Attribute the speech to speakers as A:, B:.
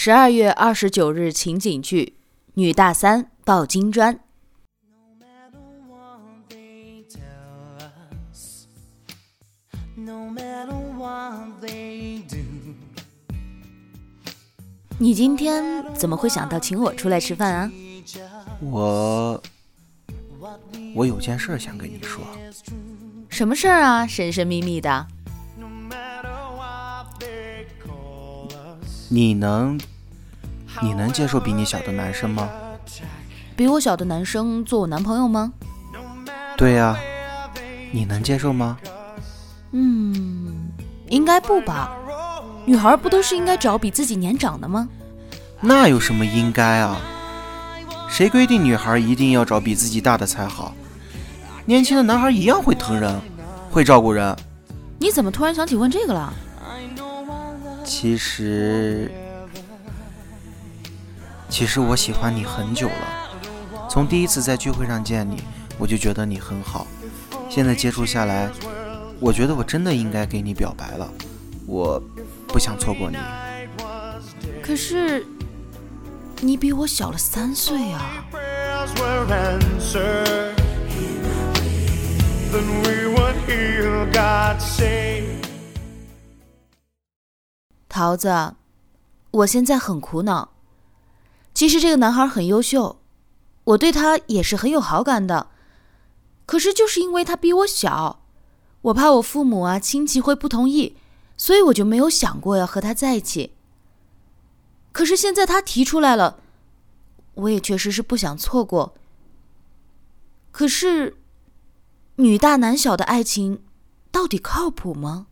A: 十二月二十九日情景剧：女大三抱金砖。你今天怎么会想到请我出来吃饭啊？
B: 我我有件事想跟你说。
A: 什么事儿啊？神神秘秘的。
B: 你能你能接受比你小的男生吗？
A: 比我小的男生做我男朋友吗？
B: 对呀，你能接受吗？
A: 嗯，应该不吧。女孩不都是应该找比自己年长的吗？
B: 那有什么应该啊？谁规定女孩一定要找比自己大的才好？年轻的男孩一样会疼人，会照顾人。
A: 你怎么突然想起问这个了？
B: 其实，其实我喜欢你很久了。从第一次在聚会上见你，我就觉得你很好。现在接触下来，我觉得我真的应该给你表白了。我。不想错过你，
A: 可是你比我小了三岁啊！桃子，我现在很苦恼。其实这个男孩很优秀，我对他也是很有好感的。可是就是因为他比我小，我怕我父母啊亲戚会不同意。所以我就没有想过要和他在一起。可是现在他提出来了，我也确实是不想错过。可是，女大男小的爱情，到底靠谱吗？